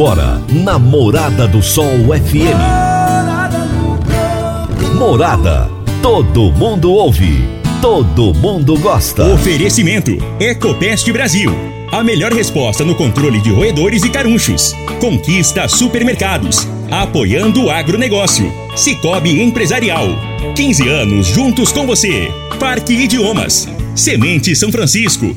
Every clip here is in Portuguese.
Agora, na Morada do Sol FM. Morada. Todo mundo ouve. Todo mundo gosta. Oferecimento: Ecopest Brasil. A melhor resposta no controle de roedores e carunchos. Conquista supermercados. Apoiando o agronegócio. Cicobi Empresarial. 15 anos juntos com você. Parque Idiomas. Semente São Francisco.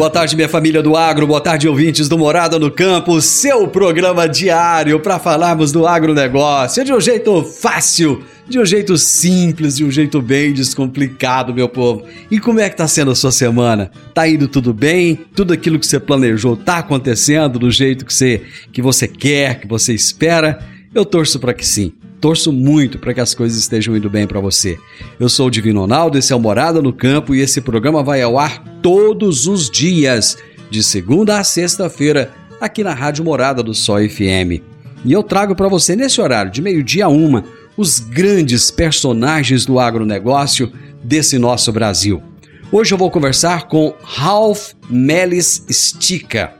Boa tarde, minha família do agro, boa tarde, ouvintes do Morada no Campo, seu programa diário para falarmos do agronegócio de um jeito fácil, de um jeito simples, de um jeito bem descomplicado, meu povo. E como é que tá sendo a sua semana? Tá indo tudo bem? Tudo aquilo que você planejou tá acontecendo do jeito que você, que você quer, que você espera? Eu torço para que sim. Torço muito para que as coisas estejam indo bem para você. Eu sou o Divino Ronaldo, esse é o Morada no Campo e esse programa vai ao ar todos os dias, de segunda a sexta-feira, aqui na Rádio Morada do Sol FM. E eu trago para você nesse horário, de meio-dia a uma, os grandes personagens do agronegócio desse nosso Brasil. Hoje eu vou conversar com Ralph Melis Stica.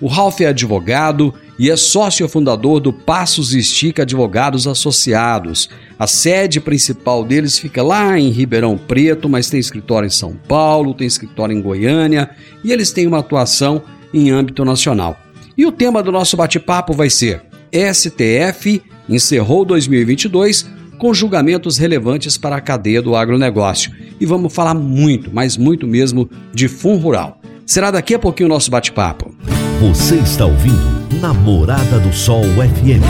O Ralph é advogado e é sócio fundador do Passos Estica Advogados Associados. A sede principal deles fica lá em Ribeirão Preto, mas tem escritório em São Paulo, tem escritório em Goiânia e eles têm uma atuação em âmbito nacional. E o tema do nosso bate-papo vai ser STF encerrou 2022 com julgamentos relevantes para a cadeia do agronegócio. E vamos falar muito, mas muito mesmo, de fundo rural. Será daqui a pouquinho o nosso bate-papo. Você está ouvindo Namorada do Sol FM.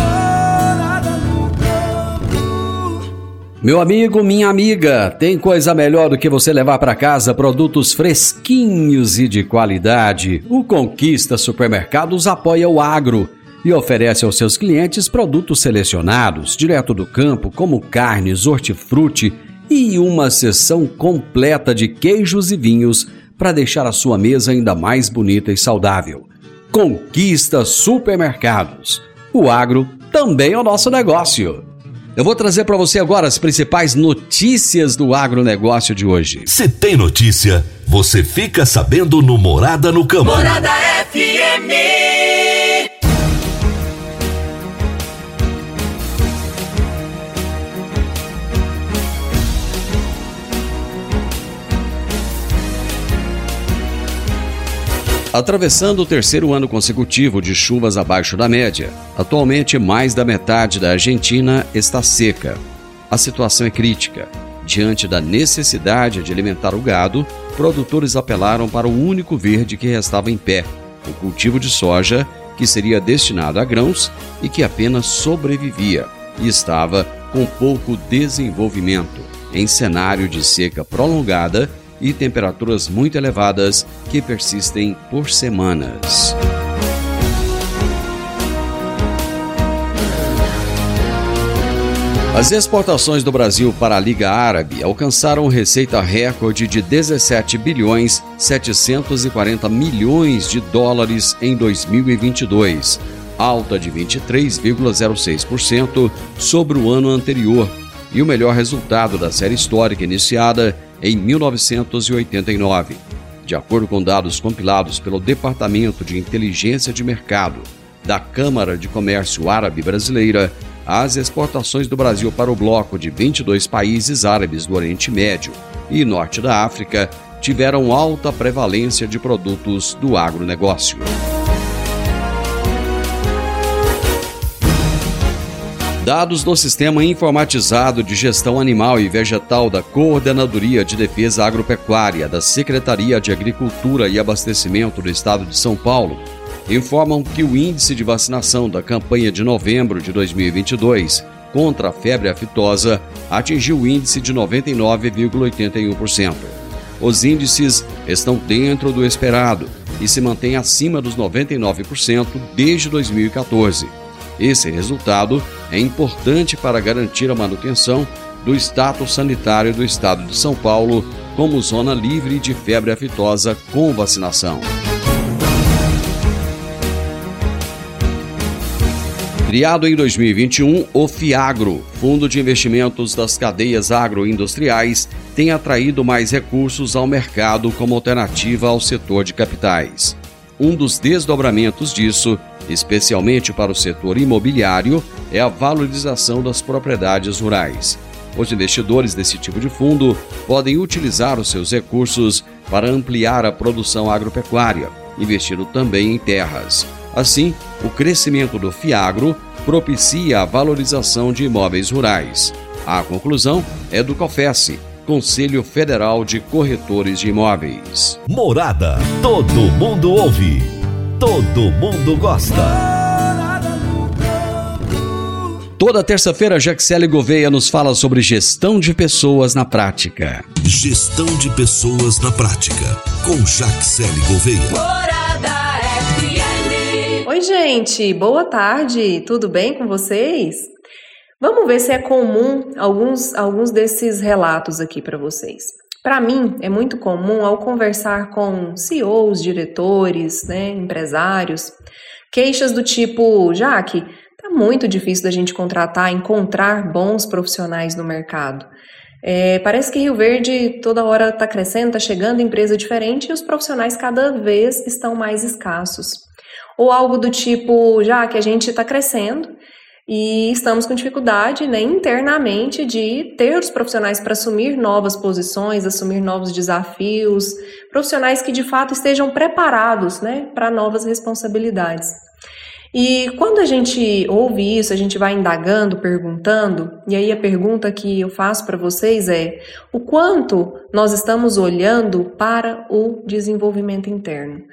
Meu amigo, minha amiga, tem coisa melhor do que você levar para casa produtos fresquinhos e de qualidade. O Conquista Supermercados apoia o agro e oferece aos seus clientes produtos selecionados, direto do campo, como carnes, hortifruti e uma seção completa de queijos e vinhos para deixar a sua mesa ainda mais bonita e saudável. Conquista Supermercados. O agro também é o nosso negócio. Eu vou trazer para você agora as principais notícias do agronegócio de hoje. Se tem notícia, você fica sabendo no Morada no Campo. Morada FM. Atravessando o terceiro ano consecutivo de chuvas abaixo da média, atualmente mais da metade da Argentina está seca. A situação é crítica. Diante da necessidade de alimentar o gado, produtores apelaram para o único verde que restava em pé, o cultivo de soja, que seria destinado a grãos e que apenas sobrevivia e estava com pouco desenvolvimento, em cenário de seca prolongada e temperaturas muito elevadas que persistem por semanas. As exportações do Brasil para a Liga Árabe alcançaram receita recorde de 17 bilhões 740 milhões de dólares em 2022, alta de 23,06% sobre o ano anterior, e o melhor resultado da série histórica iniciada em 1989. De acordo com dados compilados pelo Departamento de Inteligência de Mercado da Câmara de Comércio Árabe Brasileira, as exportações do Brasil para o bloco de 22 países árabes do Oriente Médio e Norte da África tiveram alta prevalência de produtos do agronegócio. Dados do Sistema Informatizado de Gestão Animal e Vegetal da Coordenadoria de Defesa Agropecuária da Secretaria de Agricultura e Abastecimento do Estado de São Paulo informam que o índice de vacinação da campanha de novembro de 2022 contra a febre aftosa atingiu o índice de 99,81%. Os índices estão dentro do esperado e se mantêm acima dos 99% desde 2014 Esse resultado é importante para garantir a manutenção do status sanitário do estado de São Paulo como zona livre de febre aftosa com vacinação. Criado em 2021, o FIAGRO, Fundo de Investimentos das Cadeias Agroindustriais, tem atraído mais recursos ao mercado como alternativa ao setor de capitais. Um dos desdobramentos disso, especialmente para o setor imobiliário, é a valorização das propriedades rurais. Os investidores desse tipo de fundo podem utilizar os seus recursos para ampliar a produção agropecuária, investindo também em terras. Assim, o crescimento do Fiagro propicia a valorização de imóveis rurais. A conclusão é do COFES, Conselho Federal de Corretores de Imóveis. Morada, todo mundo ouve, todo mundo gosta. Toda terça-feira, Jaxele Gouveia nos fala sobre gestão de pessoas na prática. Gestão de pessoas na prática, com Jaxele Gouveia. Oi, gente, boa tarde, tudo bem com vocês? Vamos ver se é comum alguns, alguns desses relatos aqui para vocês. Para mim, é muito comum ao conversar com CEOs, diretores, né, empresários, queixas do tipo: Jaque, tá muito difícil da gente contratar, encontrar bons profissionais no mercado. É, parece que Rio Verde toda hora está crescendo, está chegando empresa diferente e os profissionais cada vez estão mais escassos ou algo do tipo, já que a gente está crescendo e estamos com dificuldade né, internamente de ter os profissionais para assumir novas posições, assumir novos desafios, profissionais que de fato estejam preparados né, para novas responsabilidades. E quando a gente ouve isso, a gente vai indagando, perguntando, e aí a pergunta que eu faço para vocês é: o quanto nós estamos olhando para o desenvolvimento interno?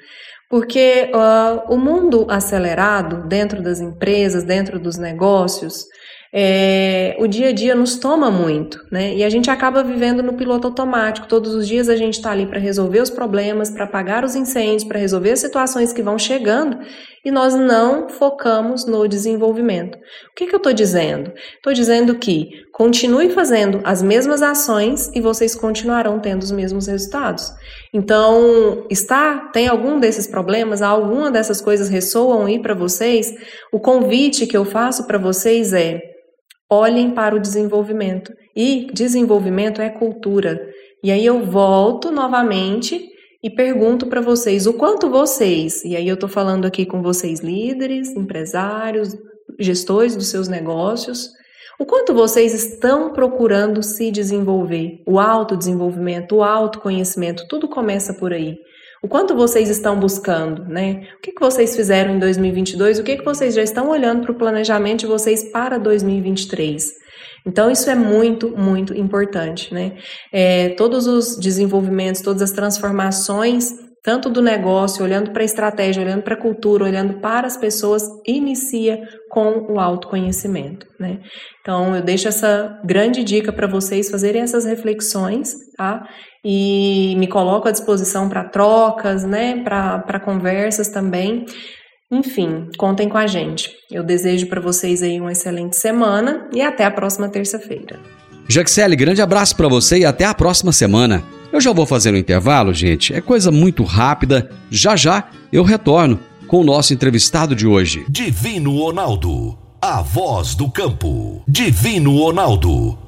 Porque uh, o mundo acelerado dentro das empresas, dentro dos negócios, é, o dia a dia nos toma muito, né? E a gente acaba vivendo no piloto automático. Todos os dias a gente está ali para resolver os problemas, para apagar os incêndios, para resolver as situações que vão chegando e nós não focamos no desenvolvimento. O que, que eu estou dizendo? Estou dizendo que continue fazendo as mesmas ações e vocês continuarão tendo os mesmos resultados. Então, está tem algum desses problemas, alguma dessas coisas ressoam aí para vocês? O convite que eu faço para vocês é olhem para o desenvolvimento. E desenvolvimento é cultura. E aí eu volto novamente e pergunto para vocês o quanto vocês, e aí eu estou falando aqui com vocês líderes, empresários, gestores dos seus negócios, o quanto vocês estão procurando se desenvolver, o autodesenvolvimento, o autoconhecimento, tudo começa por aí. O quanto vocês estão buscando, né? O que, que vocês fizeram em 2022? O que, que vocês já estão olhando para o planejamento de vocês para 2023? Então, isso é muito, muito importante, né? É, todos os desenvolvimentos, todas as transformações, tanto do negócio, olhando para a estratégia, olhando para a cultura, olhando para as pessoas, inicia com o autoconhecimento, né? Então, eu deixo essa grande dica para vocês fazerem essas reflexões, tá? E me coloco à disposição para trocas, né? Para conversas também. Enfim, contem com a gente. Eu desejo para vocês aí uma excelente semana e até a próxima terça-feira. Jaxele, grande abraço para você e até a próxima semana. Eu já vou fazer um intervalo, gente. É coisa muito rápida. Já já eu retorno com o nosso entrevistado de hoje. Divino Ronaldo, a voz do campo. Divino Ronaldo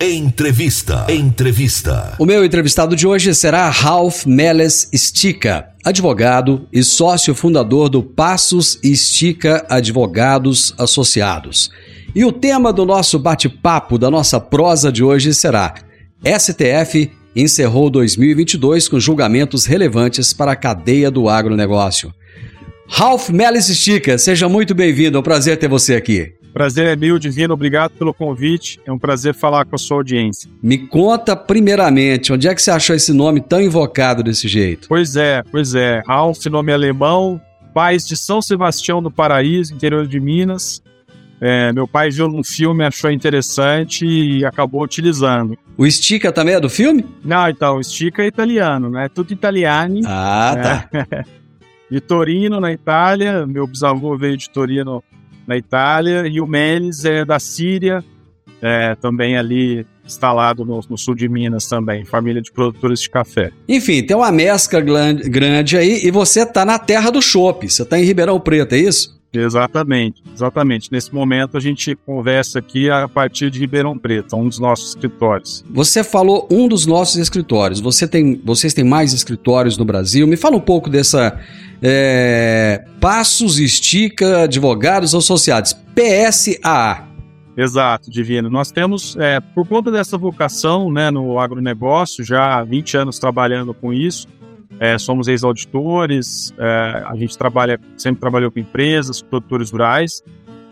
Entrevista. Entrevista. O meu entrevistado de hoje será Ralph Meles Stica, advogado e sócio fundador do Passos Estica Advogados Associados. E o tema do nosso bate-papo, da nossa prosa de hoje será STF encerrou 2022 com julgamentos relevantes para a cadeia do agronegócio. Ralph Melis Stica, seja muito bem-vindo, é um prazer ter você aqui. Prazer é meu, Divino, obrigado pelo convite, é um prazer falar com a sua audiência. Me conta primeiramente, onde é que você achou esse nome tão invocado desse jeito? Pois é, pois é, Ralph, nome alemão, pais de São Sebastião do Paraíso, interior de Minas, é, meu pai viu num filme, achou interessante e acabou utilizando. O Stica também é do filme? Não, então, o Stica é italiano, né? Tudo italiano. Ah, tá. É. de Torino, na Itália. Meu bisavô veio de Torino, na Itália. E o Menes é da Síria, é, também ali instalado no, no, sul de Minas também, família de produtores de café. Enfim, tem uma mescla grande aí e você tá na terra do chopp, você tá em Ribeirão Preto, é isso? Exatamente, exatamente. Nesse momento a gente conversa aqui a partir de Ribeirão Preto, um dos nossos escritórios. Você falou um dos nossos escritórios. Você tem, vocês têm mais escritórios no Brasil? Me fala um pouco dessa é, Passos Estica Advogados Associados, PSAA. Exato, Divino. Nós temos, é, por conta dessa vocação né, no agronegócio, já há 20 anos trabalhando com isso, é, somos ex-auditores, é, a gente trabalha, sempre trabalhou com empresas, produtores rurais,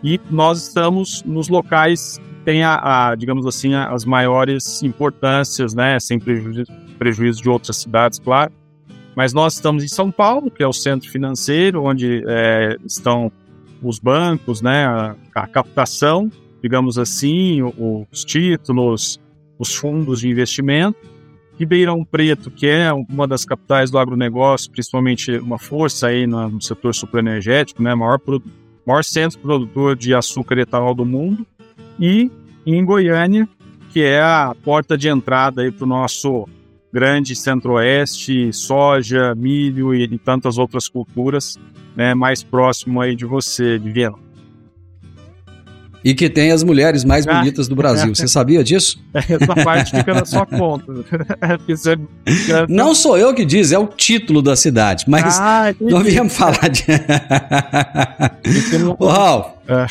e nós estamos nos locais que têm, a, a, digamos assim, a, as maiores importâncias, né, sem prejuízo, prejuízo de outras cidades, claro. Mas nós estamos em São Paulo, que é o centro financeiro, onde é, estão os bancos, né, a, a captação, digamos assim, os títulos, os fundos de investimento Ribeirão Preto, que é uma das capitais do agronegócio, principalmente uma força aí no, setor superenergético, né, maior, maior centro produtor de açúcar e etanol do mundo, e em Goiânia, que é a porta de entrada para o nosso grande centro-oeste, soja, milho e, tantas outras culturas, né, mais próximo aí de você, de Viena. E que tem as mulheres mais ah. bonitas do Brasil. Você sabia disso? Essa parte fica na sua conta. Não sou eu que diz, é o título da cidade. Mas ah, não viemos falar de. Ô, Ralf. É.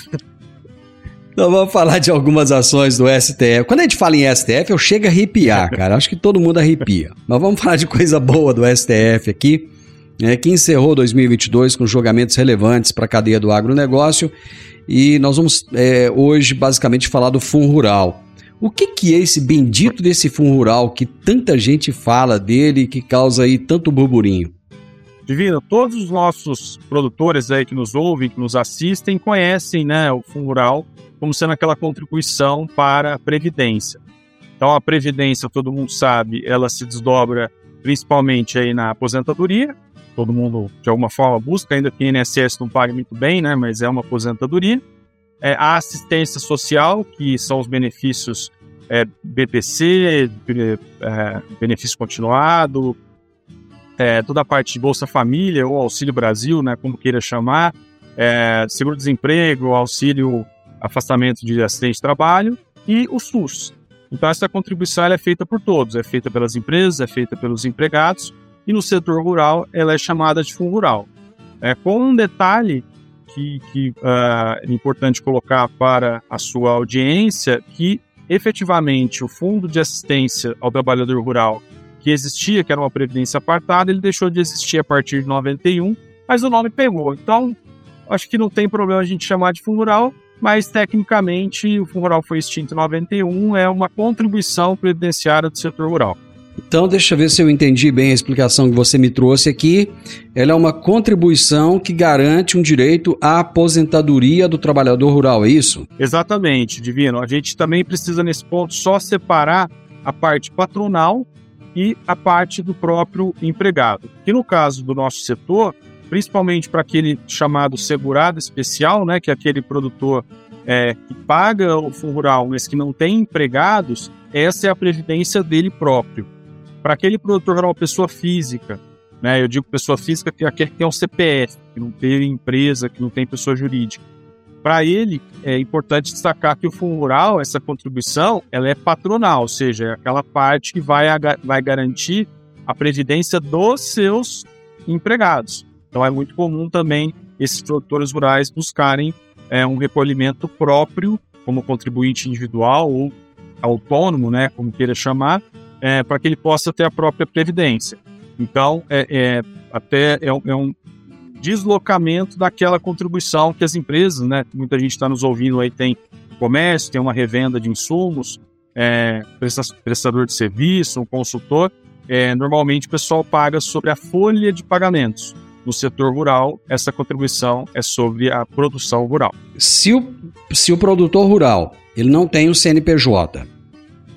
Então vamos falar de algumas ações do STF. Quando a gente fala em STF, eu chego a arrepiar, cara. Acho que todo mundo arrepia. Mas vamos falar de coisa boa do STF aqui, né, que encerrou 2022 com julgamentos relevantes para a cadeia do agronegócio e nós vamos é, hoje basicamente falar do Fundo Rural. O que, que é esse bendito desse Fundo Rural que tanta gente fala dele que causa aí tanto burburinho? Divino, todos os nossos produtores aí que nos ouvem, que nos assistem, conhecem né, o Fundo Rural como sendo aquela contribuição para a Previdência. Então, a Previdência, todo mundo sabe, ela se desdobra principalmente aí na aposentadoria, todo mundo de alguma forma busca, ainda que o INSS não pague muito bem, né, mas é uma aposentadoria. É, a assistência social, que são os benefícios é, BPC, é, benefício continuado, é, toda a parte de Bolsa Família ou Auxílio Brasil, né, como queira chamar, é, seguro-desemprego, auxílio afastamento de acidente de trabalho e o SUS. Então essa contribuição é feita por todos, é feita pelas empresas, é feita pelos empregados e no setor rural ela é chamada de fundo rural. É, com um detalhe que, que uh, é importante colocar para a sua audiência, que efetivamente o fundo de assistência ao trabalhador rural que existia, que era uma previdência apartada, ele deixou de existir a partir de 91, mas o nome pegou. Então, acho que não tem problema a gente chamar de fundo rural, mas tecnicamente o fundo rural foi extinto em 91, é uma contribuição previdenciária do setor rural. Então, deixa eu ver se eu entendi bem a explicação que você me trouxe aqui. Ela é uma contribuição que garante um direito à aposentadoria do trabalhador rural, é isso? Exatamente, Divino. A gente também precisa, nesse ponto, só separar a parte patronal e a parte do próprio empregado. Que no caso do nosso setor, principalmente para aquele chamado segurado especial, né, que é aquele produtor é, que paga o fundo rural, mas que não tem empregados, essa é a previdência dele próprio. Para aquele produtor rural, pessoa física, né? Eu digo pessoa física que quer ter um CPF, que não tem empresa, que não tem pessoa jurídica. para ele, é importante destacar que o Fundo Rural, essa contribuição, ela é patronal, ou seja, é aquela parte que vai, vai garantir a previdência dos seus empregados. Então é muito comum também esses produtores rurais buscarem é, um recolhimento próprio, como contribuinte individual ou autônomo, né, como queira chamar, é, para que ele possa ter a própria previdência. Então, é, é até é, é um deslocamento daquela contribuição que as empresas, né? Muita gente está nos ouvindo aí, tem comércio, tem uma revenda de insumos, é, prestador de serviço, um consultor. É, normalmente o pessoal paga sobre a folha de pagamentos. No setor rural, essa contribuição é sobre a produção rural. Se o, se o produtor rural ele não tem o CNPJ,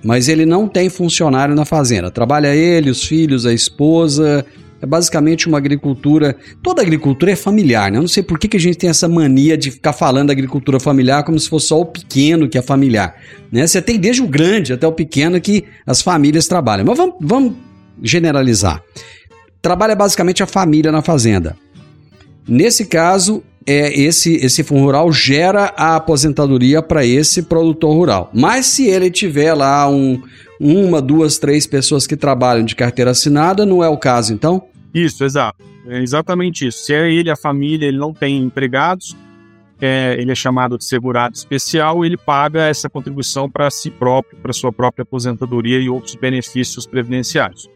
mas ele não tem funcionário na fazenda, trabalha ele, os filhos, a esposa, é basicamente uma agricultura. Toda agricultura é familiar, né? Eu não sei por que, que a gente tem essa mania de ficar falando da agricultura familiar como se fosse só o pequeno que é familiar. Né? Você tem desde o grande até o pequeno que as famílias trabalham. Mas vamos, vamos generalizar. Trabalha basicamente a família na fazenda. Nesse caso, é esse esse fundo rural gera a aposentadoria para esse produtor rural. Mas se ele tiver lá um, uma, duas, três pessoas que trabalham de carteira assinada, não é o caso, então? Isso, exato. É exatamente isso. Se é ele, a família, ele não tem empregados, é, ele é chamado de segurado especial, ele paga essa contribuição para si próprio, para sua própria aposentadoria e outros benefícios previdenciários.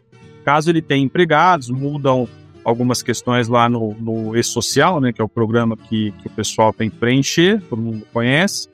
Caso ele tenha empregados, mudam algumas questões lá no, no E-Social, né, que é o programa que, que o pessoal tem que preencher, todo mundo conhece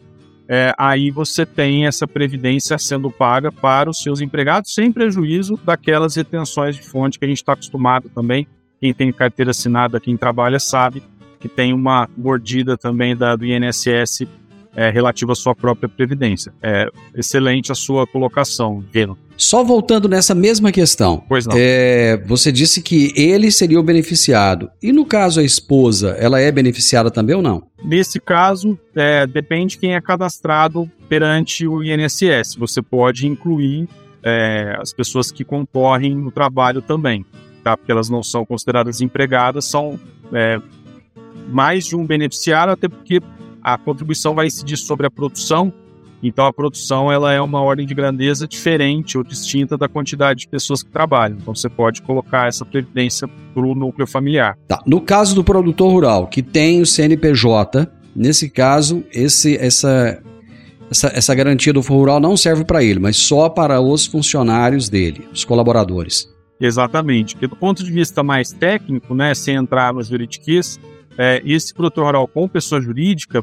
é, aí você tem essa previdência sendo paga para os seus empregados, sem prejuízo daquelas retenções de fonte que a gente está acostumado também. Quem tem carteira assinada, quem trabalha, sabe que tem uma mordida também da, do INSS é, relativa à sua própria previdência. É excelente a sua colocação, Geno. Só voltando nessa mesma questão. Pois não. É, você disse que ele seria o beneficiado. E no caso a esposa, ela é beneficiada também ou não? Nesse caso, é, depende quem é cadastrado perante o INSS. Você pode incluir é, as pessoas que concorrem no trabalho também, tá? Porque elas não são consideradas empregadas, são é, mais de um beneficiário, até porque a contribuição vai incidir sobre a produção então a produção ela é uma ordem de grandeza diferente ou distinta da quantidade de pessoas que trabalham. Então você pode colocar essa previdência para o núcleo familiar. Tá. No caso do produtor rural que tem o CNPJ, nesse caso esse essa essa, essa garantia do rural não serve para ele, mas só para os funcionários dele, os colaboradores. Exatamente. Porque do ponto de vista mais técnico, né, sem entrar nos juridiquês, é, esse produtor rural com pessoa jurídica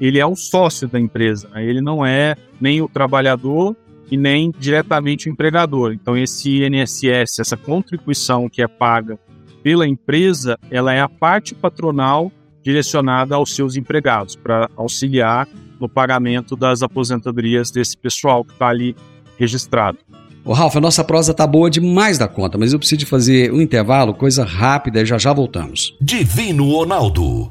ele é um sócio da empresa, né? ele não é nem o trabalhador e nem diretamente o empregador. Então esse INSS, essa contribuição que é paga pela empresa, ela é a parte patronal direcionada aos seus empregados para auxiliar no pagamento das aposentadorias desse pessoal que está ali registrado. Ô Ralf, a nossa prosa tá boa demais da conta, mas eu preciso de fazer um intervalo, coisa rápida e já já voltamos. Divino Ronaldo,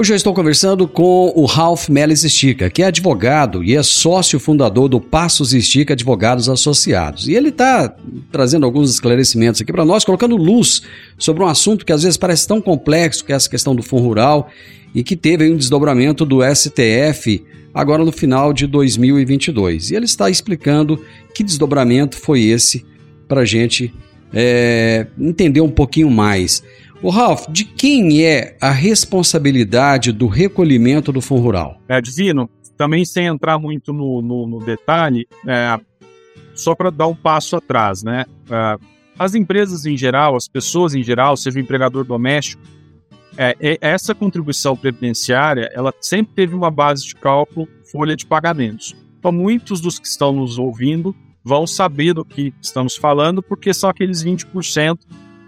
Hoje eu estou conversando com o Ralph Melis Estica, que é advogado e é sócio fundador do Passos Estica Advogados Associados. E ele está trazendo alguns esclarecimentos aqui para nós, colocando luz sobre um assunto que às vezes parece tão complexo, que é essa questão do fundo rural, e que teve um desdobramento do STF agora no final de 2022. E ele está explicando que desdobramento foi esse para a gente é, entender um pouquinho mais. O Ralph, de quem é a responsabilidade do recolhimento do fundo rural? É, Divino, também sem entrar muito no, no, no detalhe, é, só para dar um passo atrás, né? Uh, as empresas em geral, as pessoas em geral, seja o empregador doméstico, é, é, essa contribuição previdenciária, ela sempre teve uma base de cálculo folha de pagamentos. Então, muitos dos que estão nos ouvindo vão saber do que estamos falando, porque são aqueles 20%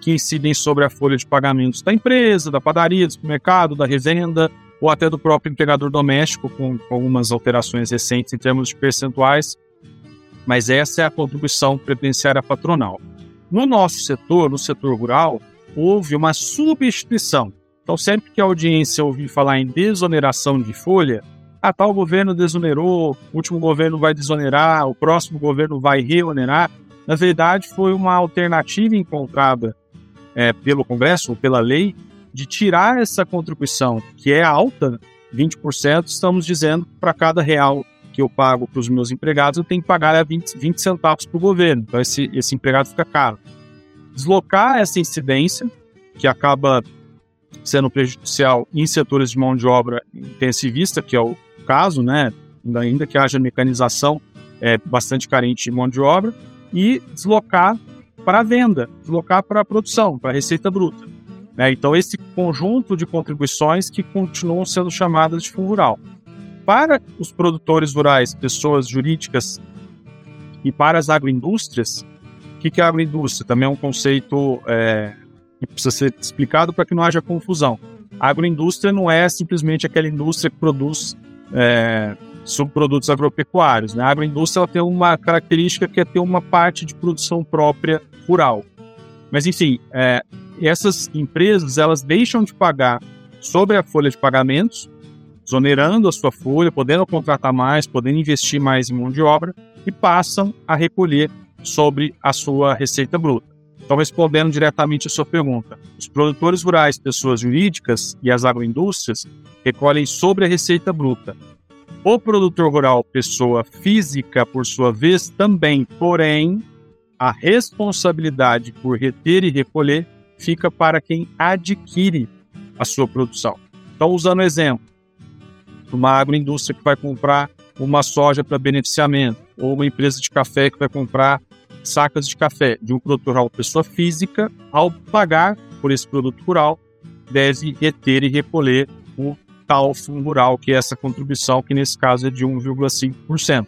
que incidem sobre a folha de pagamentos da empresa, da padaria, do supermercado, da revenda, ou até do próprio empregador doméstico, com, algumas alterações recentes em termos de percentuais. Mas essa é a contribuição previdenciária patronal. No nosso setor, no setor rural, houve uma substituição. Então, sempre que a audiência ouvir falar em desoneração de folha, ah, tal governo desonerou, o último governo vai desonerar, o próximo governo vai reonerar. Na verdade, foi uma alternativa encontrada é, pelo Congresso, ou pela lei, de tirar essa contribuição, que é alta, 20%, estamos dizendo para cada real que eu pago para os meus empregados, eu tenho que pagar 20, 20 centavos para o governo. Então, esse, esse empregado fica caro. Deslocar essa incidência, que acaba sendo prejudicial em setores de mão de obra intensivista, que é o caso, né, ainda que haja mecanização, é bastante carente de mão de obra, e deslocar para venda, deslocar para a produção, para a receita bruta. Né? Então, esse conjunto de contribuições que continuam sendo chamadas de fundo rural. Para os produtores rurais, pessoas jurídicas e para as agroindústrias, o que, que é agroindústria? Também é um conceito é, que precisa ser explicado para que não haja confusão. A agroindústria não é simplesmente aquela indústria que produz é, subprodutos agropecuários. Né? A agroindústria tem uma característica que é ter uma parte de produção própria rural. Mas, enfim, é, essas empresas elas deixam de pagar sobre a folha de pagamentos, exonerando a sua folha, podendo contratar mais, podendo investir mais em mão de obra, e passam a recolher sobre a sua receita bruta. Então, respondendo diretamente a sua pergunta, os produtores rurais, pessoas jurídicas e as agroindústrias recolhem sobre a receita bruta. O produtor rural, pessoa física, por sua vez, também, porém, a responsabilidade por reter e recolher fica para quem adquire a sua produção. Então, usando o exemplo, uma agroindústria que vai comprar uma soja para beneficiamento, ou uma empresa de café que vai comprar sacas de café de um produtor rural, pessoa física, ao pagar por esse produto rural, deve reter e recolher o tal fundo rural, que é essa contribuição, que nesse caso é de 1,5%,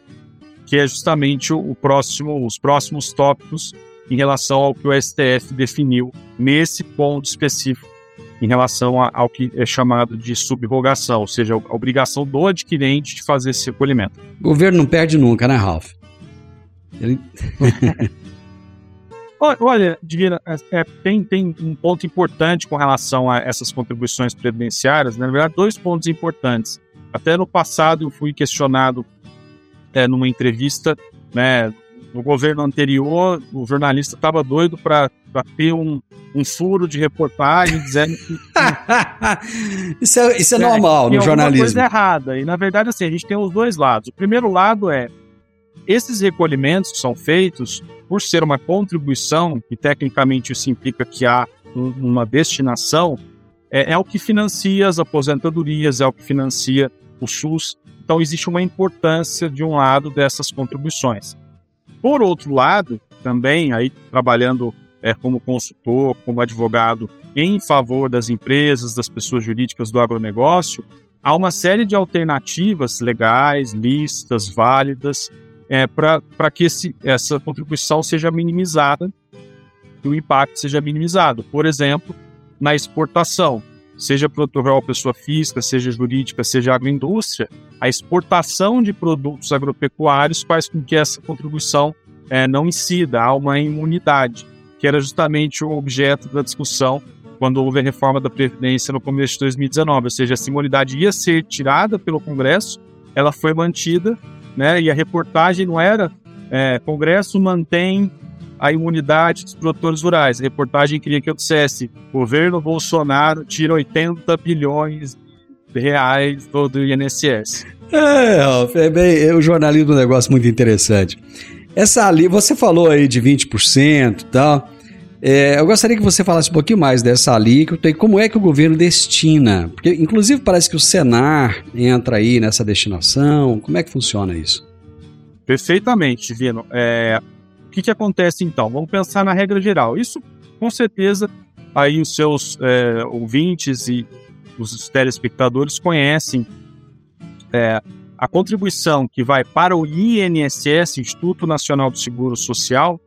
que é justamente o próximo, os próximos tópicos em relação ao que o STF definiu nesse ponto específico em relação ao que é chamado de subrogação, ou seja, a obrigação do adquirente de fazer esse recolhimento. O governo não perde nunca, né, Ralph? Ele... Olha, Divina, é, é, tem, tem um ponto importante com relação a essas contribuições previdenciárias, né? na verdade, dois pontos importantes. Até no passado eu fui questionado é, numa entrevista, né, no governo anterior, o jornalista estava doido para ter um, um furo de reportagem dizendo que. isso é, isso é, é normal no jornalismo. coisa errada. E na verdade, assim, a gente tem os dois lados. O primeiro lado é esses recolhimentos são feitos por ser uma contribuição, e tecnicamente isso implica que há uma destinação, é, é o que financia as aposentadorias, é o que financia o SUS. Então, existe uma importância de um lado dessas contribuições. Por outro lado, também, aí trabalhando é, como consultor, como advogado em favor das empresas, das pessoas jurídicas do agronegócio, há uma série de alternativas legais, listas, válidas, é, para que esse, essa contribuição seja minimizada, que o impacto seja minimizado. Por exemplo, na exportação, seja produtor rural pessoa física, seja jurídica, seja agroindústria, a exportação de produtos agropecuários faz com que essa contribuição é, não incida, há uma imunidade, que era justamente o objeto da discussão quando houve a reforma da Previdência no começo de 2019, ou seja, essa imunidade ia ser tirada pelo Congresso, ela foi mantida né? E a reportagem não era é, Congresso mantém a imunidade dos produtores rurais. A reportagem queria que eu dissesse: governo Bolsonaro tira 80 bilhões de reais do, do INSS. É, é bem, é o jornalismo é um negócio muito interessante. Essa ali, você falou aí de 20% e tal. É, eu gostaria que você falasse um pouquinho mais dessa alíquota e como é que o governo destina. Porque, inclusive, parece que o Senar entra aí nessa destinação. Como é que funciona isso? Perfeitamente, Divino. É, que, que acontece então? Vamos pensar na regra geral. Isso, com certeza, aí os seus é, ouvintes e os telespectadores conhecem é, a contribuição que vai para o INSS, Instituto Nacional do Seguro Social,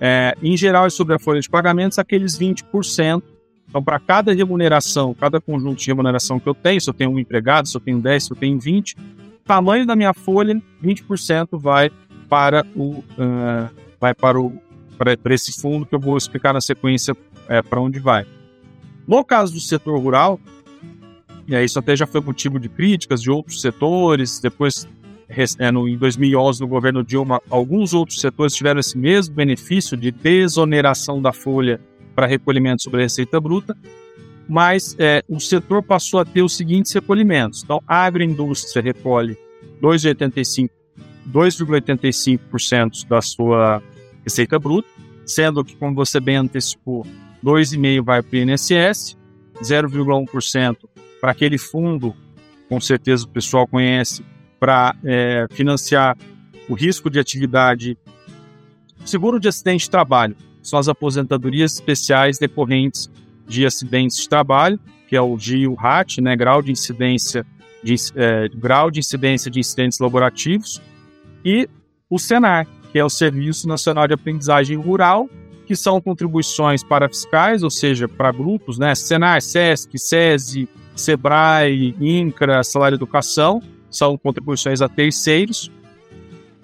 é, em geral é sobre a folha de pagamentos, aqueles 20%. Então, para cada remuneração, cada conjunto de remuneração que eu tenho, se eu tenho um empregado, se eu tenho 10, se eu tenho 20, tamanho da minha folha, 20% vai para o uh, vai para o para esse fundo que eu vou explicar na sequência é, para onde vai. No caso do setor rural, e isso até já foi motivo de críticas de outros setores, depois em 2011 no governo Dilma, alguns outros setores tiveram esse mesmo benefício de desoneração da folha para recolhimento sobre a receita bruta, mas é, o setor passou a ter os seguintes recolhimentos. Então, a agroindústria recolhe 2,85% da sua receita bruta, sendo que, como você bem antecipou, 2,5% vai para o INSS, 0,1% para aquele fundo, com certeza o pessoal conhece, para é, financiar o risco de atividade, seguro de acidente de trabalho, são as aposentadorias especiais decorrentes de acidentes de trabalho, que é o GIL-RAT, né, grau de incidência de, é, grau de incidência de incidentes laborativos, e o SENAR, que é o Serviço Nacional de Aprendizagem Rural, que são contribuições para fiscais, ou seja, para grupos, né, SENAR, SESC, SESI, SEBRAE, INCRA, Salário Educação, são contribuições a terceiros,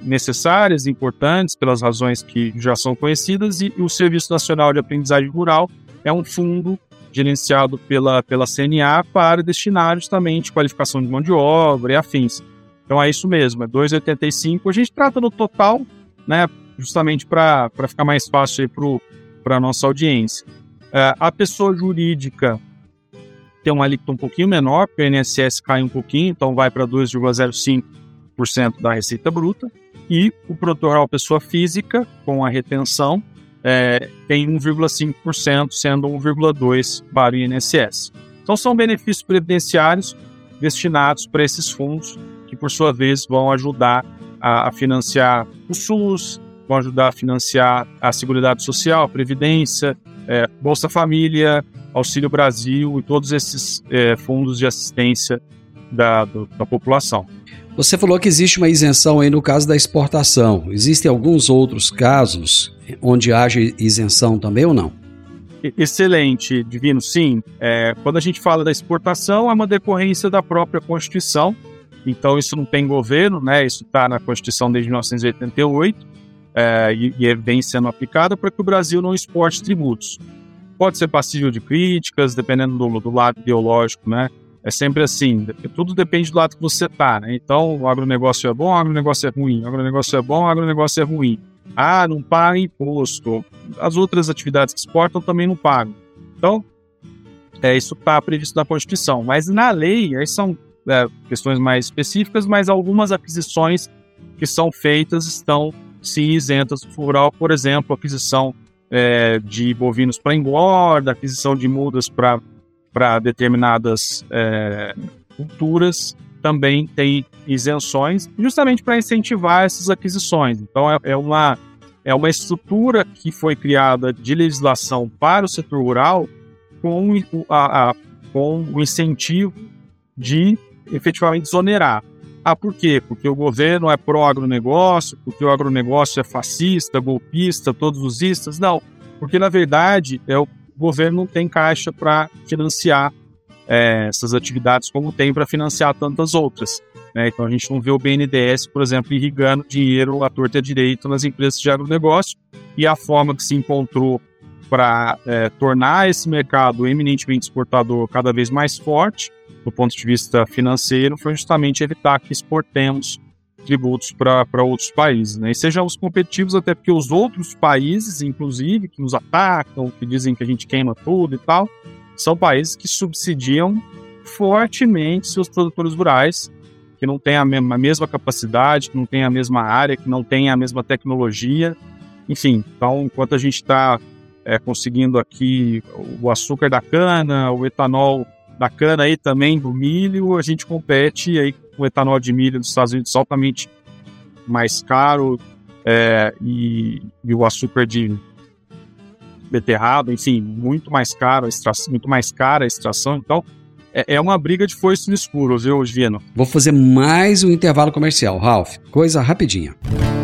necessárias, importantes, pelas razões que já são conhecidas, e o Serviço Nacional de Aprendizagem Rural é um fundo gerenciado pela, pela CNA para destinar justamente qualificação de mão de obra e afins. Então é isso mesmo, é 2,85. A gente trata no total, né, justamente para ficar mais fácil para a nossa audiência. É, a pessoa jurídica tem uma alíquota um pouquinho menor, porque o INSS cai um pouquinho, então vai para 2,05% da receita bruta. E o produtor rural pessoa física, com a retenção, é, tem 1,5%, sendo 1,2% para o INSS. Então são benefícios previdenciários destinados para esses fundos, que por sua vez vão ajudar a, a financiar o SUS, vão ajudar a financiar a Seguridade Social, Previdência, é, Bolsa Família, Auxílio Brasil e todos esses é, fundos de assistência da, do, da população. Você falou que existe uma isenção aí no caso da exportação. Existem alguns outros casos onde haja isenção também ou não? Excelente, Divino. Sim, é, quando a gente fala da exportação, é uma decorrência da própria Constituição. Então, isso não tem governo, né? Isso está na Constituição desde 1988 é, e, e vem sendo aplicada para que o Brasil não exporte tributos pode ser passível de críticas, dependendo do, do lado ideológico, né? É sempre assim, tudo depende do lado que você tá, né? Então, o agronegócio é bom, o agronegócio é ruim, o agronegócio é bom, o agronegócio é ruim. Ah, não paga imposto. As outras atividades que exportam também não pagam. Então, é, isso está previsto na Constituição. Mas na lei, aí são é, questões mais específicas, mas algumas aquisições que são feitas estão sim isentas do rural, por exemplo, aquisição é, de bovinos para engorda, aquisição de mudas para determinadas é, culturas, também tem isenções, justamente para incentivar essas aquisições. Então, é, é, uma, é uma estrutura que foi criada de legislação para o setor rural com, a, a, com o incentivo de efetivamente exonerar. Ah, por quê? Porque o governo é pró-agronegócio, porque o agronegócio é fascista, golpista, todos os istas. Não, porque na verdade é o governo não tem caixa para financiar é, essas atividades como tem para financiar tantas outras. Né? Então a gente não vê o BNDES, por exemplo, irrigando dinheiro à torta direito nas empresas de agronegócio. E a forma que se encontrou para é, tornar esse mercado eminentemente exportador cada vez mais forte do ponto de vista financeiro foi justamente evitar que exportemos tributos para outros países, né? E sejamos competitivos até porque os outros países, inclusive, que nos atacam, que dizem que a gente queima tudo e tal, são países que subsidiam fortemente seus produtores rurais, que não têm a mesma, a mesma capacidade, que não têm a mesma área, que não têm a mesma tecnologia, enfim. Então, enquanto a gente está é, conseguindo aqui o açúcar da cana, o etanol da cana aí também, do milho, a gente compete aí com o etanol de milho dos Estados Unidos altamente mais caro, é, e, e, o açúcar de beterraba, enfim, muito mais caro, extração, muito mais cara a extração. Então, é, é uma briga de foice no escuro, viu, Gino? Vou fazer mais um intervalo comercial, Ralph. Coisa rapidinha. Divino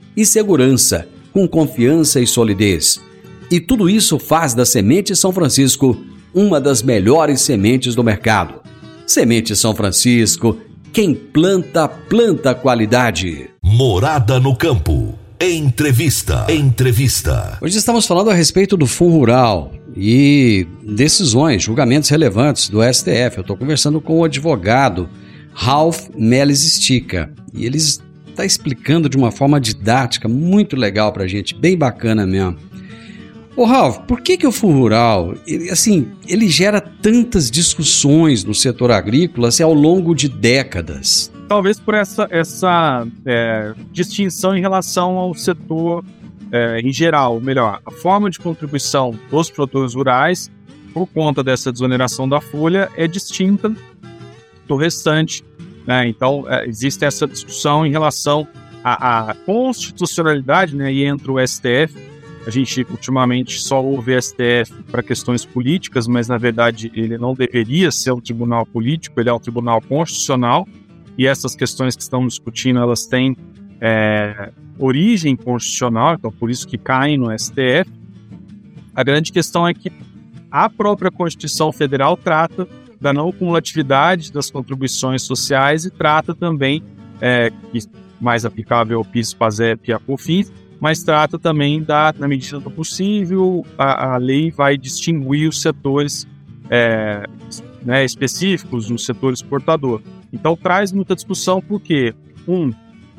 e segurança, com confiança e solidez e tudo isso faz da Semente São Francisco uma das melhores sementes do mercado. Semente São Francisco, quem planta, planta qualidade. Morada no campo. Entrevista. Entrevista. Hoje estamos falando a respeito do Fundo Rural e decisões, julgamentos relevantes do STF. Eu estou conversando com o advogado Ralph Melis Estica e ele está explicando de uma forma didática muito legal para a gente, bem bacana mesmo. Ô Ralf, por que, que o fundo rural, ele, assim, ele gera tantas discussões no setor agrícola assim, ao longo de décadas? Talvez por essa, essa é, distinção em relação ao setor é, em geral, melhor, a forma de contribuição dos produtores rurais, por conta dessa desoneração da folha, é distinta do restante. Né? Então, é, existe essa discussão em relação à, à constitucionalidade, né? e entra o STF, a gente ultimamente só ouve STF para questões políticas, mas na verdade ele não deveria ser um tribunal político, ele é um tribunal constitucional e essas questões que estamos discutindo elas têm é, origem constitucional, então por isso que caem no STF. A grande questão é que a própria Constituição Federal trata da não cumulatividade das contribuições sociais e trata também, é, mais aplicável ao PIS, PASEP e a COFINS, mas trata também da, na medida do possível, a, a lei vai distinguir os setores é, né, específicos no setor exportador. Então traz muita discussão porque, um,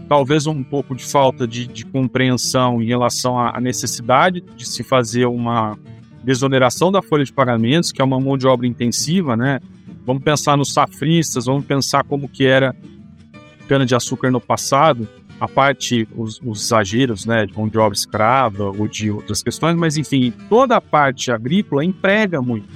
talvez um pouco de falta de, de compreensão em relação à necessidade de se fazer uma desoneração da folha de pagamentos, que é uma mão de obra intensiva, né? Vamos pensar nos safristas, vamos pensar como que era cana-de-açúcar no passado, a parte, os, os exageros, né, de mão de obra escrava ou de outras questões, mas enfim, toda a parte agrícola emprega muito.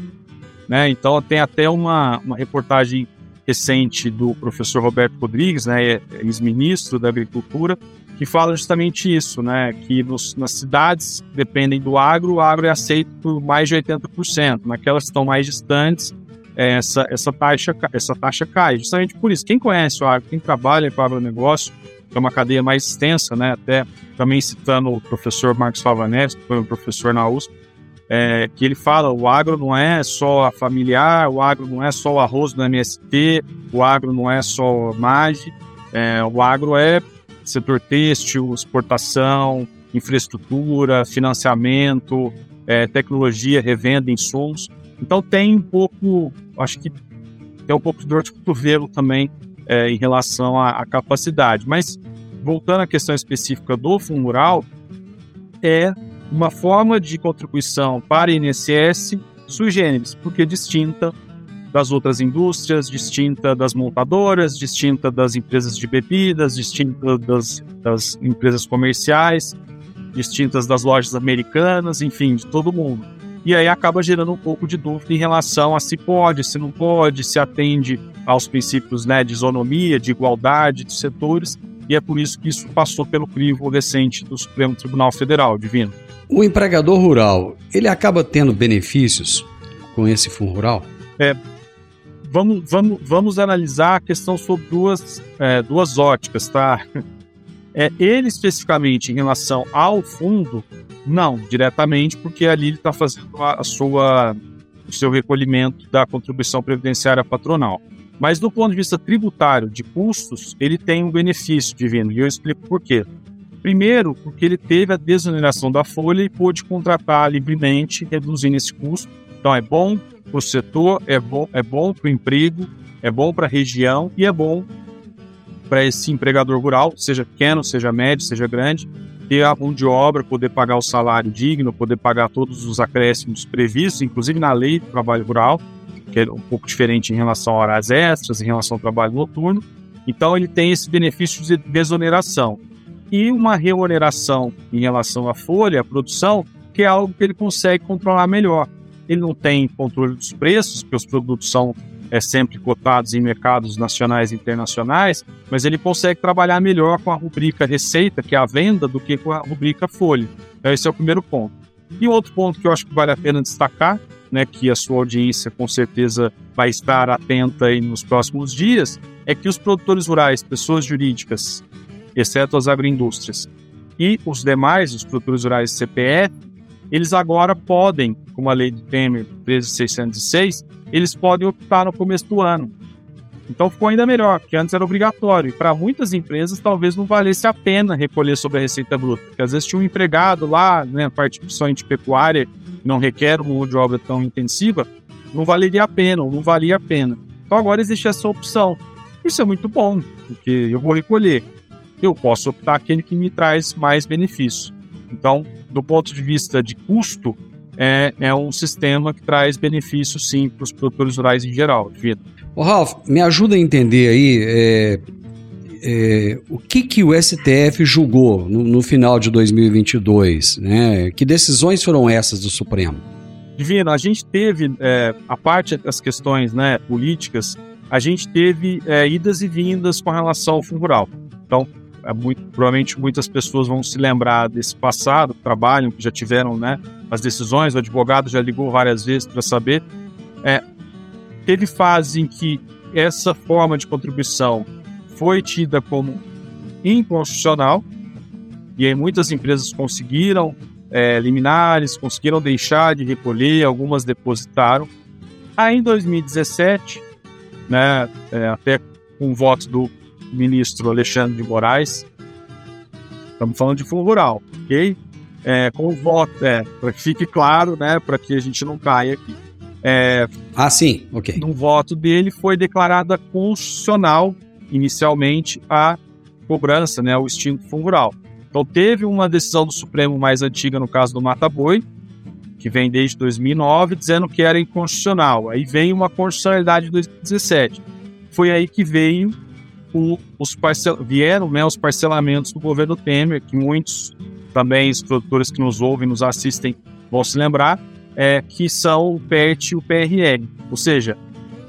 Né? Então tem até uma, uma reportagem recente do professor Roberto Rodrigues, né, é, é ex-ministro da Agricultura, que fala justamente isso, né, que nos, nas cidades dependem do agro, o agro é aceito por mais de 80%, naquelas que estão mais distantes, essa, essa, taxa, essa taxa cai. Justamente por isso, quem conhece o agro, quem trabalha com o agronegócio, é uma cadeia mais extensa, né? Até também citando o professor Marcos Favanetti, que foi um professor na USP, é, que ele fala: o agro não é só a familiar, o agro não é só o arroz do MST, o agro não é só MAGE, é, o agro é setor têxtil, exportação, infraestrutura, financiamento, é, tecnologia, revenda, insumos. Então tem um pouco, acho que tem um pouco de dor de cotovelo também é, em relação à, à, capacidade. Mas, voltando à questão específica do fundo rural, é uma forma de contribuição para INSS sui generis, porque é distinta das outras indústrias, distinta das montadoras, distinta das empresas de bebidas, distinta das, das empresas comerciais, distintas das lojas americanas, enfim, de todo mundo. E aí acaba gerando um pouco de dúvida em relação a se pode, se não pode, se atende aos princípios né, de isonomia, de igualdade de setores, e é por isso que isso passou pelo crivo recente do Supremo Tribunal Federal, Divino. O empregador rural, ele acaba tendo benefícios com esse fundo rural? É, vamos, vamos, vamos analisar a questão sobre duas, é, duas óticas, tá? É, ele especificamente em relação ao fundo, não, diretamente, porque ali ele está fazendo a, a sua, o seu recolhimento da contribuição previdenciária patronal. Mas do ponto de vista tributário, de custos, ele tem um benefício divino, e eu explico por quê. Primeiro, porque ele teve a desoneração da folha e pôde contratar livremente, reduzindo esse custo. Então é bom para o setor, é bom, é bom para o emprego, é bom para a região e é bom para esse empregador rural, seja pequeno, seja médio, seja grande, ter a mão de obra, poder pagar o salário digno, poder pagar todos os acréscimos previstos, inclusive na lei do trabalho rural, que é um pouco diferente em relação a horas extras, em relação ao trabalho noturno. Então ele tem esse benefício de desoneração. E uma reoneração em relação à folha, à produção, que é algo que ele consegue controlar melhor. Ele não tem controle dos preços, porque os produtos são é, sempre cotados em mercados nacionais e internacionais, mas ele consegue trabalhar melhor com a rubrica receita, que é a venda, do que com a rubrica folha. Então, esse é o primeiro ponto. E outro ponto que eu acho que vale a pena destacar, né, que a sua audiência com certeza vai estar atenta aí nos próximos dias, é que os produtores rurais, pessoas jurídicas, exceto as agroindústrias, e os demais, os produtores rurais CPF, eles agora podem, como a lei de Temer 13606, eles podem optar no começo do ano. Então ficou ainda melhor, porque antes era obrigatório. E para muitas empresas talvez não valesse a pena recolher sobre a receita bruta, porque às vezes tinha um empregado lá, né, a parte principalmente pecuária, não requer uma mão de obra tão intensiva, não valeria a pena, ou não valia a pena. Então agora existe essa opção. Isso é muito bom, porque eu vou recolher. Eu posso optar aquele que me traz mais benefício. Então, do ponto de vista de custo, é, é um sistema que traz benefícios sim para os produtores rurais em geral. Vida. Ô Ralf, me ajuda a entender aí é, é, o que, que o STF julgou no, no, final de 2022, né? Que decisões foram essas do Supremo? Divino, a gente teve, é, a parte das questões né, políticas, a gente teve é, idas e vindas com relação ao fundo rural. Então, muito, provavelmente muitas pessoas vão se lembrar desse passado, trabalham, que já tiveram né, as decisões, o advogado já ligou várias vezes para saber. É, teve fase em que essa forma de contribuição foi tida como inconstitucional, e aí muitas empresas conseguiram é, liminares, conseguiram deixar de recolher, algumas depositaram. Aí em 2017, né, é, até com o voto do ministro Alexandre de Moraes. Estamos falando de fundo rural, ok? É, com o voto, é, para que fique claro, né, para que a gente não caia aqui. É, ah, sim, ok. No voto dele foi declarada constitucional, inicialmente, a cobrança, né, o extinto fundo rural. Então teve uma decisão do Supremo mais antiga, no caso do Mata Boi, que vem desde 2009, dizendo que era inconstitucional. Aí vem uma constitucionalidade de 2017. Foi aí que veio os parcel, vieram né, os parcelamentos do governo Temer, que muitos também os produtores que nos ouvem, nos assistem, vão se lembrar, é, que são o PERT e o PRL. Ou seja,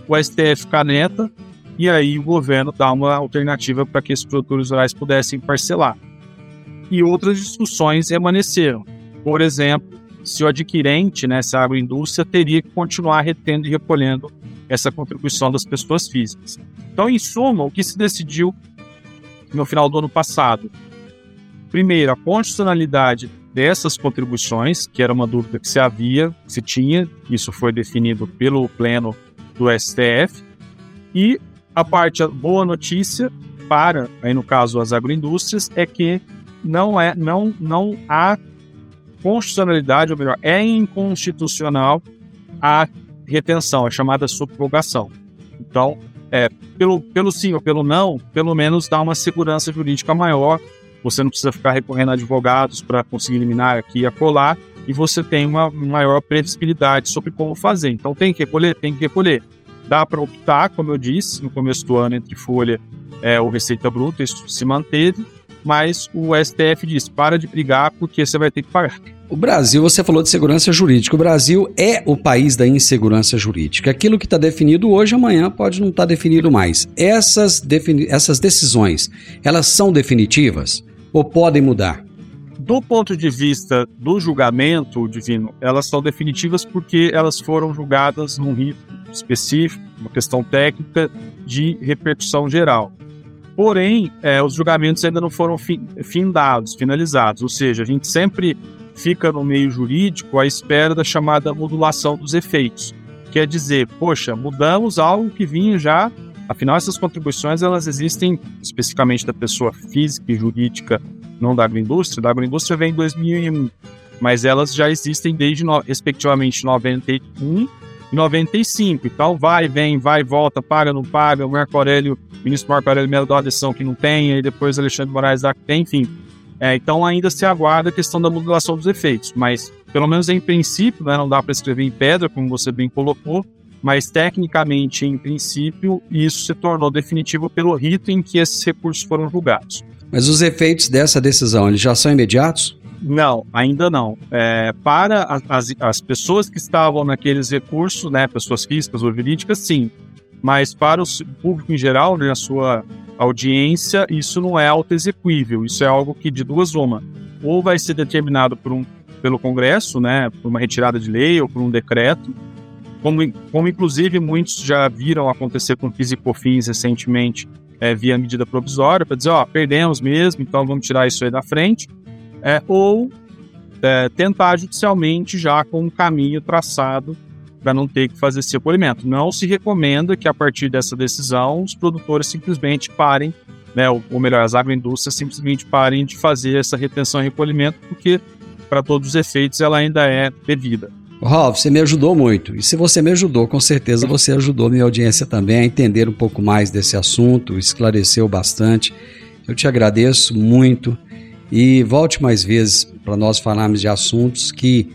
o STF caneta e aí o governo dá uma alternativa para que esses produtores rurais pudessem parcelar. E outras discussões permaneceram. Por exemplo, se o adquirente, né, se a agroindústria, teria que continuar retendo e recolhendo essa contribuição das pessoas físicas. Então, em suma, o que se decidiu no final do ano passado? Primeiro, a constitucionalidade dessas contribuições, que era uma dúvida que se havia, que se tinha, isso foi definido pelo pleno do STF, e a parte a boa notícia para, aí no caso as agroindústrias, é que não é não não há constitucionalidade, ou melhor, é inconstitucional a retenção, a chamada subrogação. Então, é, pelo, pelo sim ou pelo não, pelo menos dá uma segurança jurídica maior. Você não precisa ficar recorrendo a advogados para conseguir eliminar aqui e acolá, e você tem uma maior previsibilidade sobre como fazer. Então, tem que recolher? Tem que recolher. Dá para optar, como eu disse, no começo do ano, entre folha é, ou receita bruta, isso se manteve, mas o STF diz: para de brigar porque você vai ter que pagar. O Brasil, você falou de segurança jurídica. O Brasil é o país da insegurança jurídica. Aquilo que está definido hoje, amanhã pode não estar tá definido mais. Essas, defini essas decisões, elas são definitivas ou podem mudar? Do ponto de vista do julgamento divino, elas são definitivas porque elas foram julgadas num rito específico, uma questão técnica de repercussão geral. Porém, é, os julgamentos ainda não foram findados, finalizados, ou seja, a gente sempre fica no meio jurídico à espera da chamada modulação dos efeitos. Quer dizer, poxa, mudamos algo que vinha já, afinal essas contribuições elas existem especificamente da pessoa física e jurídica, não da agroindústria. Da agroindústria vem em 2001. mas elas já existem desde, respectivamente, 91 e 95. Então, vai, vem, vai, volta, paga, não paga. O Marco Aurélio, o ministro Marco Aurélio Melo dá uma decisão que não tem, e depois Alexandre Moraes dá que tem, enfim. É, então, ainda se aguarda a questão da modulação dos efeitos, mas, pelo menos em princípio, né, não dá para escrever em pedra, como você bem colocou, mas tecnicamente, em princípio, isso se tornou definitivo pelo rito em que esses recursos foram julgados. Mas os efeitos dessa decisão, eles já são imediatos? Não, ainda não. É, para as, as pessoas que estavam naqueles recursos, né, pessoas físicas ou jurídicas, sim. Mas para o público em geral, né, a sua audiência, isso não é auto-execuível. Isso é algo que, de duas uma, ou vai ser determinado por um, pelo Congresso, né, por uma retirada de lei ou por um decreto, como, como inclusive muitos já viram acontecer com Fisicofins recentemente, é, via medida provisória, para dizer, ó, perdemos mesmo, então vamos tirar isso aí da frente, é, ou é, tentar judicialmente já com um caminho traçado para não ter que fazer esse recolhimento. Não se recomenda que a partir dessa decisão os produtores simplesmente parem, né, ou, ou melhor, as agroindústrias simplesmente parem de fazer essa retenção e recolhimento, porque para todos os efeitos ela ainda é devida. Ralf, você me ajudou muito. E se você me ajudou, com certeza você ajudou minha audiência também a entender um pouco mais desse assunto, esclareceu bastante. Eu te agradeço muito e volte mais vezes para nós falarmos de assuntos que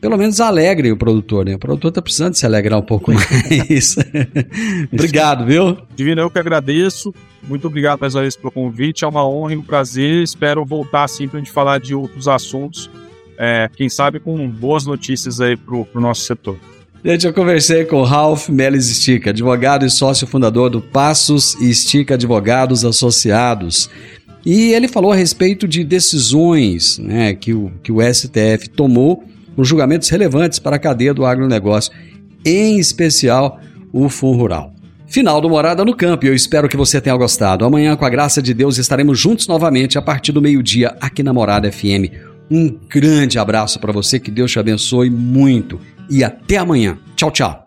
pelo menos alegrem o produtor, né? O produtor está precisando se alegrar um pouco mais. obrigado, viu? Divino, eu que agradeço. Muito obrigado mais uma vez pelo convite. É uma honra e um prazer. Espero voltar assim para a gente falar de outros assuntos é, quem sabe com boas notícias aí para o nosso setor. Gente, eu conversei com o Ralph Melis Stica, advogado e sócio fundador do Passos e Stica Advogados Associados. E ele falou a respeito de decisões né, que, o, que o STF tomou com julgamentos relevantes para a cadeia do agronegócio, em especial o Fundo Rural. Final do Morada no Campo eu espero que você tenha gostado. Amanhã, com a graça de Deus, estaremos juntos novamente a partir do meio-dia aqui na Morada FM um grande abraço para você, que Deus te abençoe muito e até amanhã. Tchau, tchau.